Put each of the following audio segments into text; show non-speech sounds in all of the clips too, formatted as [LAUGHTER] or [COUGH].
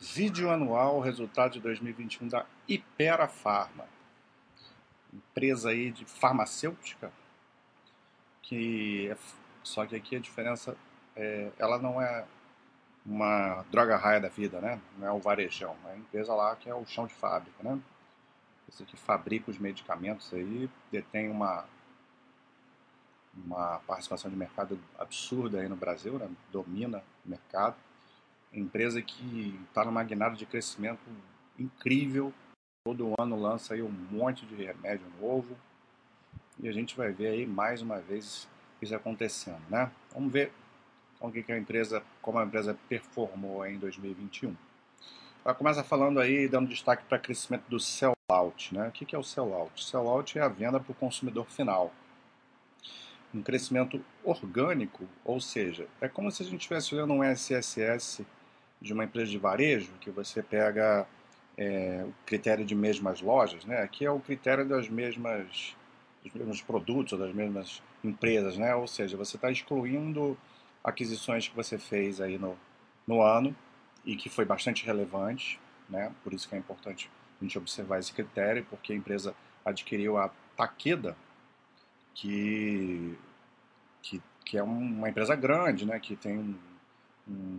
Vídeo anual, resultado de 2021 da Ipera Pharma, empresa aí de farmacêutica, que é, só que aqui a diferença é, ela não é uma droga raia da vida, né? Não é o varejão, é a empresa lá que é o chão de fábrica, né? Esse que fabrica os medicamentos aí, detém uma uma participação de mercado absurda aí no Brasil, né? domina o mercado empresa que está numa guinada de crescimento incrível. Todo ano lança aí um monte de remédio novo. E a gente vai ver aí mais uma vez isso acontecendo, né? Vamos ver o que a empresa, como a empresa performou em 2021. Ela começa falando aí, dando destaque para o crescimento do sell-out, né? O que é o sell-out? Sell-out é a venda para o consumidor final um crescimento orgânico, ou seja, é como se a gente estivesse olhando um SSS de uma empresa de varejo, que você pega é, o critério de mesmas lojas, né? aqui é o critério das mesmas, dos mesmos produtos, ou das mesmas empresas, né? ou seja, você está excluindo aquisições que você fez aí no, no ano e que foi bastante relevante, né? por isso que é importante a gente observar esse critério, porque a empresa adquiriu a Takeda, que, que, que é uma empresa grande, né? que tem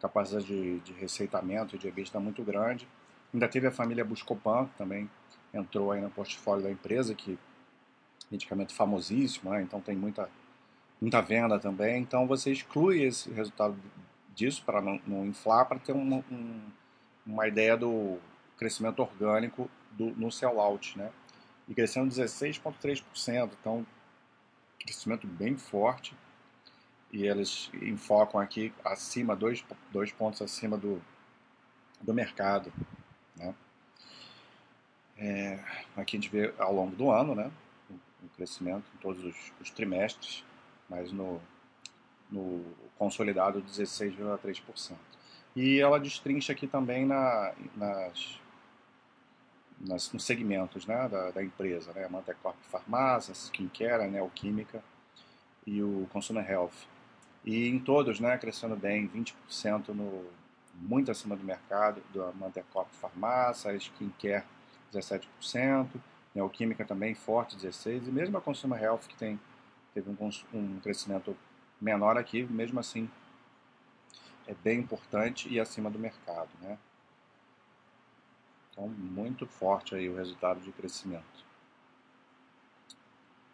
capacidade de, de receitamento e de EBITDA muito grande. Ainda teve a família Buscopan, que também entrou aí no portfólio da empresa, que medicamento famosíssimo, né? então tem muita, muita venda também. Então você exclui esse resultado disso para não, não, inflar, para ter um, um, uma ideia do crescimento orgânico do, no sell-out. Né? E crescendo 16,3%, então crescimento bem forte e eles enfocam aqui acima, dois, dois pontos acima do, do mercado. Né? É, aqui a gente vê ao longo do ano né, o, crescimento em todos os, os trimestres, mas no, no consolidado 16,3%. E ela destrincha aqui também na, nas, nas, nos segmentos né, da, da empresa, né, Mantecorp Farmácia, Skincare, a Neoquímica e o Consumer Health. E em todos, né, crescendo bem, 20% no muito acima do mercado, da Mantecorp Farmácia, Skincare 17%, Neoquímica também forte 16%, e mesmo a Consumer Health que tem, teve um, um crescimento menor aqui, mesmo assim é bem importante e acima do mercado, né? Então, muito forte aí o resultado de crescimento.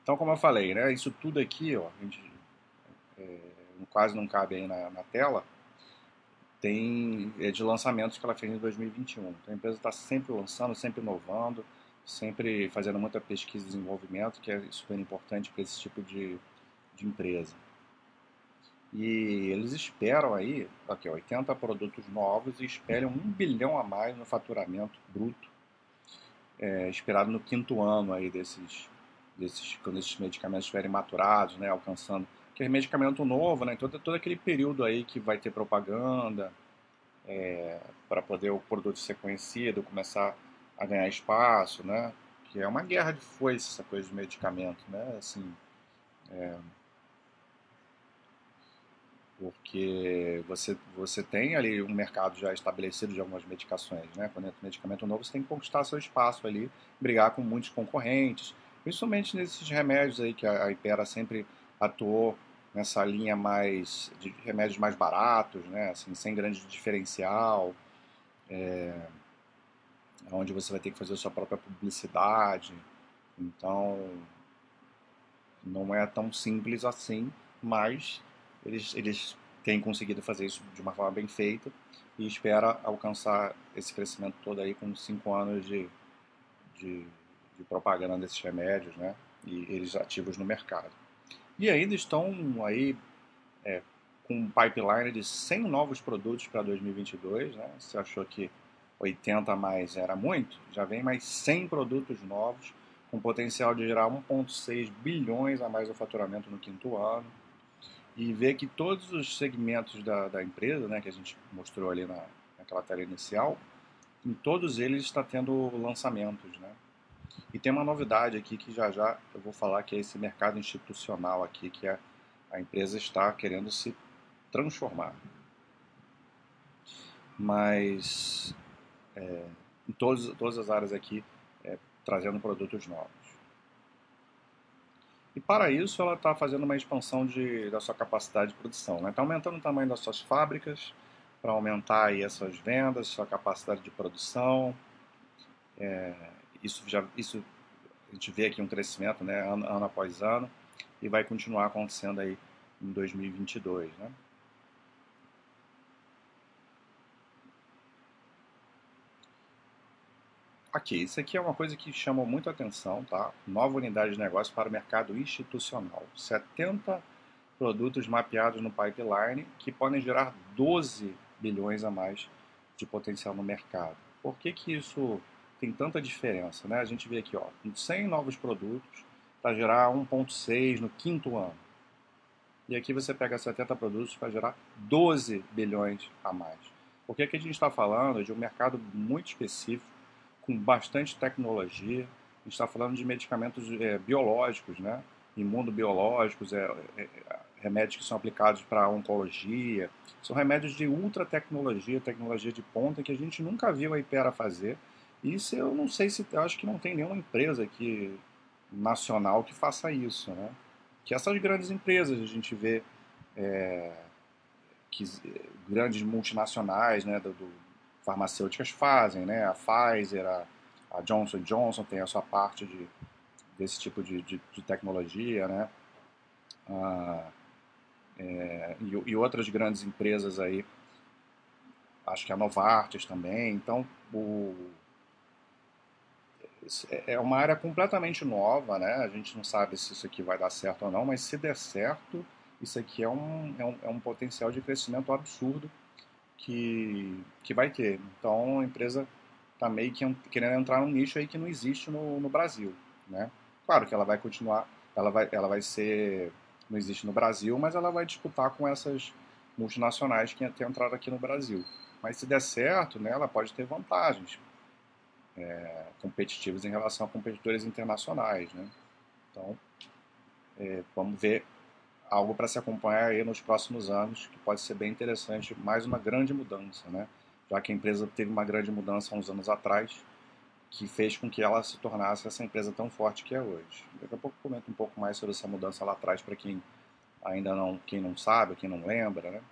Então, como eu falei, né, isso tudo aqui, ó, a gente, é, quase não cabe aí na, na tela, tem é de lançamentos que ela fez em 2021. Então a empresa está sempre lançando, sempre inovando, sempre fazendo muita pesquisa e desenvolvimento, que é super importante para esse tipo de, de empresa. E eles esperam aí, aqui, 80 produtos novos e esperam um bilhão a mais no faturamento bruto, é, esperado no quinto ano aí desses, desses, quando esses medicamentos estiverem maturados, né, alcançando que é medicamento novo, né? Todo, todo aquele período aí que vai ter propaganda é, para poder o produto ser conhecido, começar a ganhar espaço, né? Que é uma guerra de foice essa coisa de medicamento, né? Assim, é, porque você, você tem ali um mercado já estabelecido de algumas medicações, né? Quando entra um medicamento novo, você tem que conquistar seu espaço ali, brigar com muitos concorrentes, principalmente nesses remédios aí que a, a Ipera sempre atuou nessa linha mais de remédios mais baratos, né, assim, sem grande diferencial, é, onde você vai ter que fazer a sua própria publicidade. Então, não é tão simples assim, mas eles, eles têm conseguido fazer isso de uma forma bem feita e espera alcançar esse crescimento todo aí com cinco anos de, de, de propaganda desses remédios, né, e eles ativos no mercado. E ainda estão aí é, com um pipeline de 100 novos produtos para 2022. Né? Você achou que 80 a mais era muito? Já vem mais 100 produtos novos, com potencial de gerar 1,6 bilhões a mais no faturamento no quinto ano. E ver que todos os segmentos da, da empresa, né, que a gente mostrou ali na, naquela tela inicial, em todos eles está tendo lançamentos. Né? E tem uma novidade aqui que já já eu vou falar que é esse mercado institucional aqui que a, a empresa está querendo se transformar. Mas é, em todos, todas as áreas aqui, é, trazendo produtos novos. E para isso ela está fazendo uma expansão de, da sua capacidade de produção. Está né? Tá aumentando o tamanho das suas fábricas para aumentar aí as suas vendas, sua capacidade de produção. É, isso, já, isso a gente vê aqui um crescimento né, ano, ano após ano e vai continuar acontecendo aí em 2022. Né? Aqui, isso aqui é uma coisa que chamou muito atenção, tá? Nova unidade de negócio para o mercado institucional. 70 produtos mapeados no pipeline que podem gerar 12 bilhões a mais de potencial no mercado. Por que, que isso tem tanta diferença? Né? A gente vê aqui, ó, 100 novos produtos para gerar 1,6 no quinto ano. E aqui você pega 70 produtos para gerar 12 bilhões a mais. Por que, que a gente está falando de um mercado muito específico, com bastante tecnologia. A gente está falando de medicamentos é, biológicos, né? imunobiológicos, é, é, remédios que são aplicados para oncologia. São remédios de ultra tecnologia, tecnologia de ponta, que a gente nunca viu a Ipera fazer. Isso eu não sei se, eu acho que não tem nenhuma empresa aqui nacional que faça isso, né? Que essas grandes empresas a gente vê é, que grandes multinacionais, né, do, do farmacêuticas fazem, né? A Pfizer, a, a Johnson Johnson tem a sua parte de, desse tipo de, de, de tecnologia, né? Ah, é, e, e, outras grandes empresas aí, acho que a Novartis também. Então, o, é, é uma área completamente nova, né? A gente não sabe se isso aqui vai dar certo ou não, mas se der certo, isso aqui é um, é um, é um potencial de crescimento absurdo que, que vai ter. Então a empresa está meio que querendo entrar num nicho aí que não existe no, no Brasil, né? Claro que ela vai continuar, ela vai, ela vai ser, não existe no Brasil, mas ela vai disputar com essas multinacionais que têm entrado aqui no Brasil. Mas se der certo, né, ela pode ter vantagens é, competitivas em relação a competidores internacionais, né? Então, é, vamos ver algo para se acompanhar aí nos próximos anos, que pode ser bem interessante, mais uma grande mudança, né? Já que a empresa teve uma grande mudança há uns anos atrás, que fez com que ela se tornasse essa empresa tão forte que é hoje. Daqui a pouco comento um pouco mais sobre essa mudança lá atrás para quem ainda não, quem não sabe, quem não lembra, né?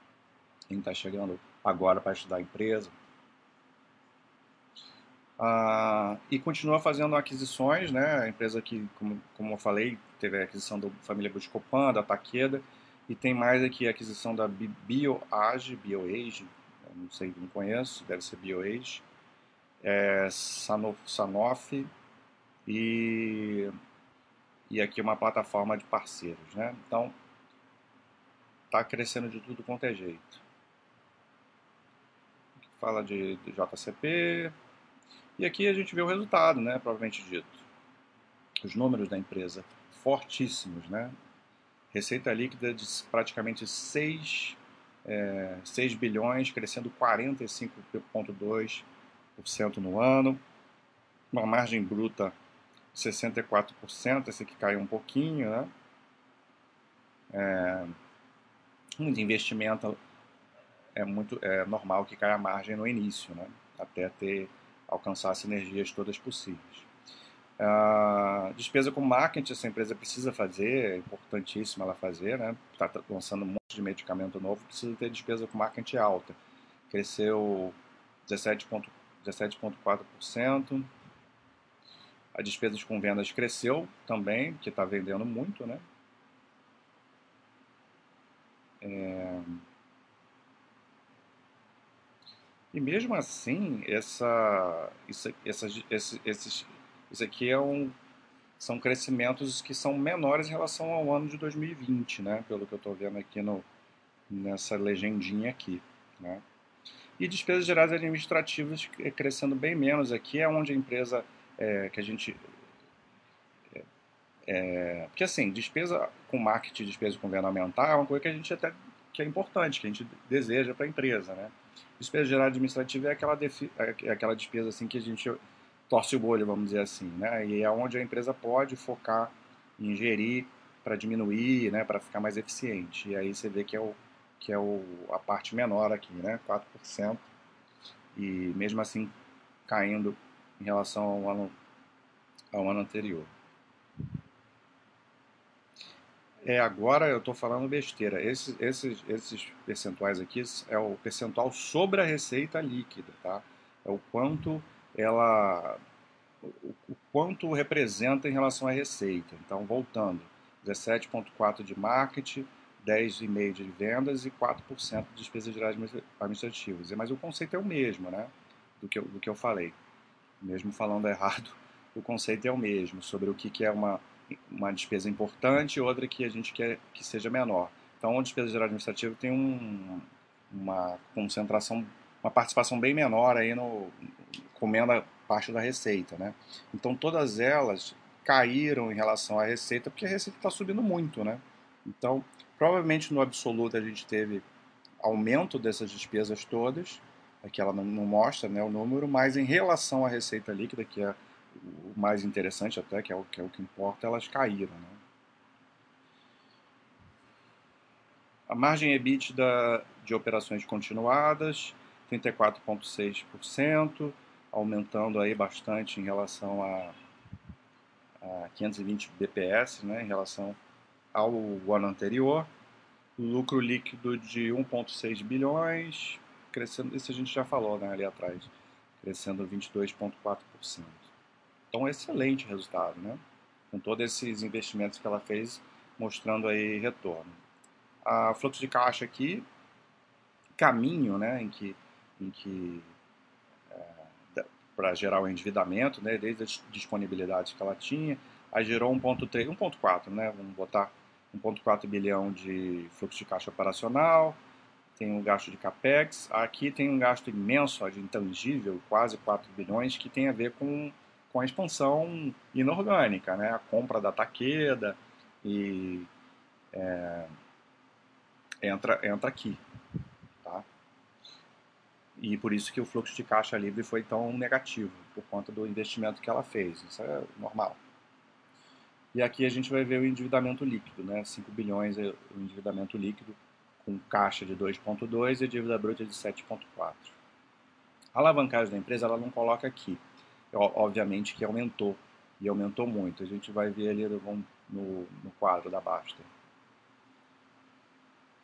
Quem está chegando agora para estudar a empresa. Ah, e continua fazendo aquisições, né? A empresa que, como, como eu falei, teve a aquisição da família Buscopan, da Takeda, e tem mais aqui a aquisição da BioAge, BioAge, não sei, não conheço, deve ser BioAge, é, Sanofi, Sanofi e, e aqui uma plataforma de parceiros, né? Então, está crescendo de tudo quanto é jeito. Fala de, de JCP, e aqui a gente vê o resultado, né, provavelmente dito. Os números da empresa fortíssimos, né? Receita líquida de praticamente 6, é, 6 bilhões, crescendo 45,2% no ano. Uma margem bruta 64%, esse aqui caiu um pouquinho, né? É, investimento é muito é normal que caia a margem no início, né? Até ter alcançar as sinergias todas possíveis. Uh, despesa com marketing, essa empresa precisa fazer, é importantíssima ela fazer, né? Está lançando um monte de medicamento novo, precisa ter despesa com marketing alta. Cresceu 17,4%. 17 a despesa com vendas cresceu também, que está vendendo muito, né? É... E mesmo assim, essa, isso, esse, esses, aqui é um, são crescimentos que são menores em relação ao ano de 2020, né? Pelo que eu estou vendo aqui no, nessa legendinha aqui, né? E despesas gerais administrativas crescendo bem menos aqui, é onde a empresa é, que a gente... É, porque assim, despesa com marketing, despesa aumentar é uma coisa que a gente até que é importante, que a gente deseja para a empresa, né? Despesa geral administrativa é aquela, defi, é aquela despesa assim que a gente torce o olho, vamos dizer assim, né? E é onde a empresa pode focar em gerir para diminuir, né, para ficar mais eficiente. E aí você vê que é, o, que é o, a parte menor aqui, né, 4%. E mesmo assim caindo em relação ao ano, ao ano anterior. É, agora eu estou falando besteira. Esses, esses, esses percentuais aqui é o percentual sobre a receita líquida, tá? É o quanto ela, o, o quanto representa em relação à receita. Então, voltando, 17,4 de marketing, 10,5% de vendas e 4% de despesas gerais administrativas. Mas o conceito é o mesmo, né? Do que, eu, do que eu falei. Mesmo falando errado, [LAUGHS] o conceito é o mesmo, sobre o que, que é uma, uma despesa importante e outra que a gente quer que seja menor. Então, a despesa geral administrativa tem um, uma concentração, uma participação bem menor aí no comendo a parte da receita, né? Então, todas elas caíram em relação à receita, porque a receita está subindo muito, né? Então, Provavelmente no absoluto a gente teve aumento dessas despesas todas, aqui ela não, não mostra né, o número, mas em relação à receita líquida, que é o mais interessante até, que é o que, é o que importa, elas caíram. Né? A margem EBITDA de operações continuadas, 34,6%, aumentando aí bastante em relação a, a 520 bps, né, em relação ao ano anterior. Lucro líquido de 1,6 bilhões, crescendo, isso a gente já falou né, ali atrás, crescendo 22,4%. Então, excelente resultado, né? Com todos esses investimentos que ela fez, mostrando aí retorno. A fluxo de caixa aqui, caminho, né, em que, em que é, para gerar o endividamento, né, desde as disponibilidades que ela tinha, aí gerou 1.3, 1.4, né, vamos botar 1,4 bilhão de fluxo de caixa operacional, tem um gasto de capex, aqui tem um gasto imenso ó, de intangível, quase 4 bilhões, que tem a ver com, com a expansão inorgânica, né? a compra da Taqueda e é, entra, entra aqui. Tá? E por isso que o fluxo de caixa livre foi tão negativo, por conta do investimento que ela fez. Isso é normal. E aqui a gente vai ver o endividamento líquido, né? 5 bilhões é o endividamento líquido, com caixa de 2,2 e dívida bruta de 7,4. A alavancagem da empresa ela não coloca aqui. Obviamente que aumentou, e aumentou muito. A gente vai ver ali no, no quadro da Basta.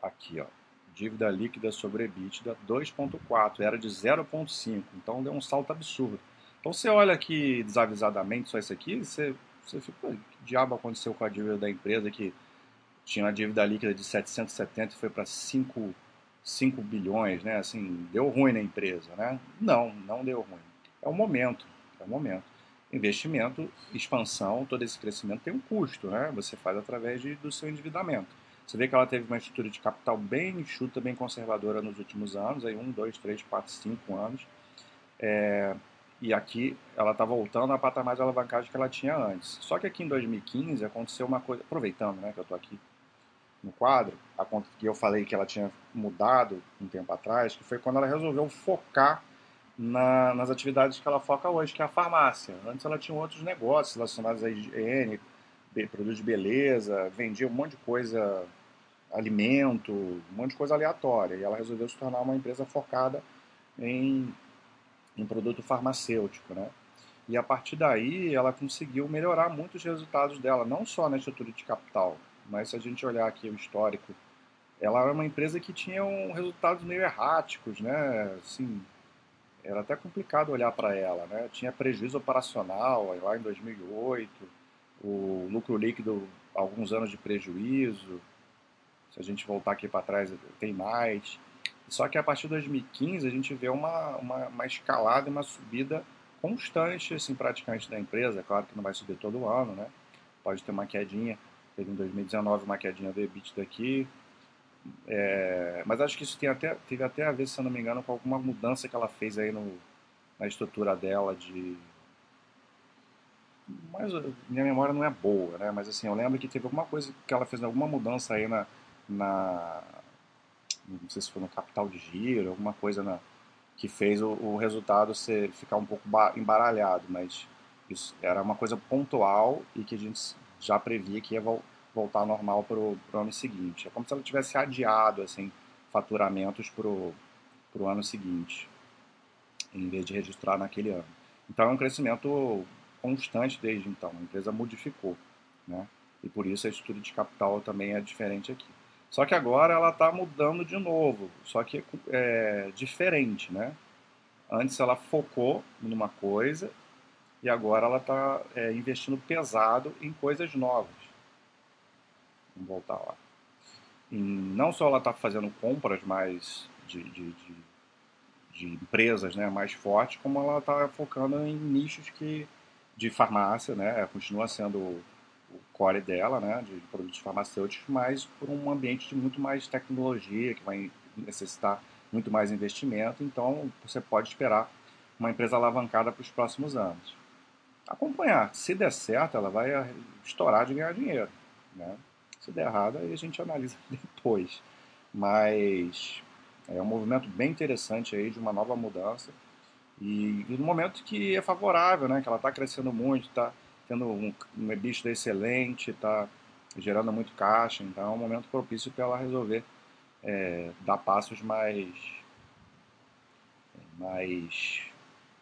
Aqui, ó. Dívida líquida sobre EBITDA 2,4, era de 0,5, então deu um salto absurdo. Então você olha aqui desavisadamente só isso aqui, você você fica, que diabo aconteceu com a dívida da empresa que tinha uma dívida líquida de 770 e foi para 5, 5 bilhões, né? Assim, deu ruim na empresa, né? Não, não deu ruim. É o momento, é o momento. Investimento, expansão, todo esse crescimento tem um custo, né? Você faz através de, do seu endividamento. Você vê que ela teve uma estrutura de capital bem enxuta, bem conservadora nos últimos anos, aí um, dois, três, quatro, cinco anos. É, e aqui ela está voltando a patamar de alavancagem que ela tinha antes. Só que aqui em 2015 aconteceu uma coisa, aproveitando né, que eu estou aqui no quadro, a que eu falei que ela tinha mudado um tempo atrás, que foi quando ela resolveu focar na, nas atividades que ela foca hoje, que é a farmácia. Antes ela tinha outros negócios relacionados à higiene, produtos de beleza, vendia um monte de coisa, alimento, um monte de coisa aleatória. E ela resolveu se tornar uma empresa focada em em produto farmacêutico, né? E a partir daí ela conseguiu melhorar muitos resultados dela, não só na estrutura de capital, mas se a gente olhar aqui o histórico, ela era uma empresa que tinha um resultados meio erráticos, né? Assim, era até complicado olhar para ela, né? Tinha prejuízo operacional lá em 2008, o lucro líquido alguns anos de prejuízo. Se a gente voltar aqui para trás, tem mais. Só que a partir de 2015 a gente vê uma, uma, uma escalada e uma subida constante, assim, praticamente da empresa. É claro que não vai subir todo ano, né? Pode ter uma quedinha. Teve em 2019 uma quedinha do EBITDA aqui. É, mas acho que isso tem até, teve até a ver, se eu não me engano, com alguma mudança que ela fez aí no, na estrutura dela de... Mas minha memória não é boa, né? Mas assim, eu lembro que teve alguma coisa que ela fez, alguma mudança aí na, na não sei se foi no capital de giro, alguma coisa na, que fez o, o resultado ser, ficar um pouco embaralhado, mas isso era uma coisa pontual e que a gente já previa que ia vo voltar ao normal para o ano seguinte. É como se ela tivesse adiado assim, faturamentos para o ano seguinte. em vez de registrar naquele ano. Então é um crescimento constante desde então. A empresa modificou, né? E por isso a estrutura de capital também é diferente aqui. Só que agora ela está mudando de novo, só que é diferente, né? Antes ela focou numa coisa e agora ela está é, investindo pesado em coisas novas. Vamos voltar lá. E não só ela está fazendo compras mais de, de, de, de, empresas né, mais fortes, como ela está focando em nichos que de farmácia, né? Continua sendo o core dela, né? De produtos farmacêuticos, mas por um ambiente de muito mais tecnologia, que vai necessitar muito mais investimento. Então, você pode esperar uma empresa alavancada para os próximos anos. Acompanhar. Se der certo, ela vai estourar de ganhar dinheiro, né? Se der errado, aí a gente analisa [LAUGHS] depois. Mas é um movimento bem interessante aí de uma nova mudança e, e no momento que é favorável, né? Que ela está crescendo muito, está tendo um, um excelente, está gerando muito caixa, então é um momento propício para ela resolver é, dar passos mais, mais,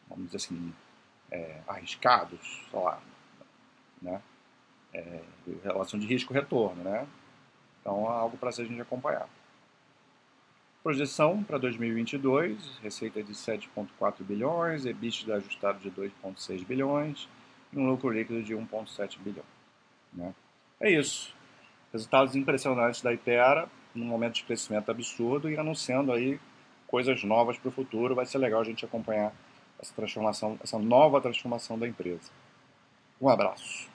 vamos dizer assim, é, arriscados, sei lá, né? É, relação de risco-retorno, né? Então é algo para a gente acompanhar. Projeção para 2022, receita de 7,4 bilhões, EBITDA ajustado de 2,6 bilhões e um lucro líquido de 1,7 bilhão. Né? É isso. Resultados impressionantes da Ipera, num momento de crescimento absurdo e anunciando aí coisas novas para o futuro. Vai ser legal a gente acompanhar essa transformação, essa nova transformação da empresa. Um abraço.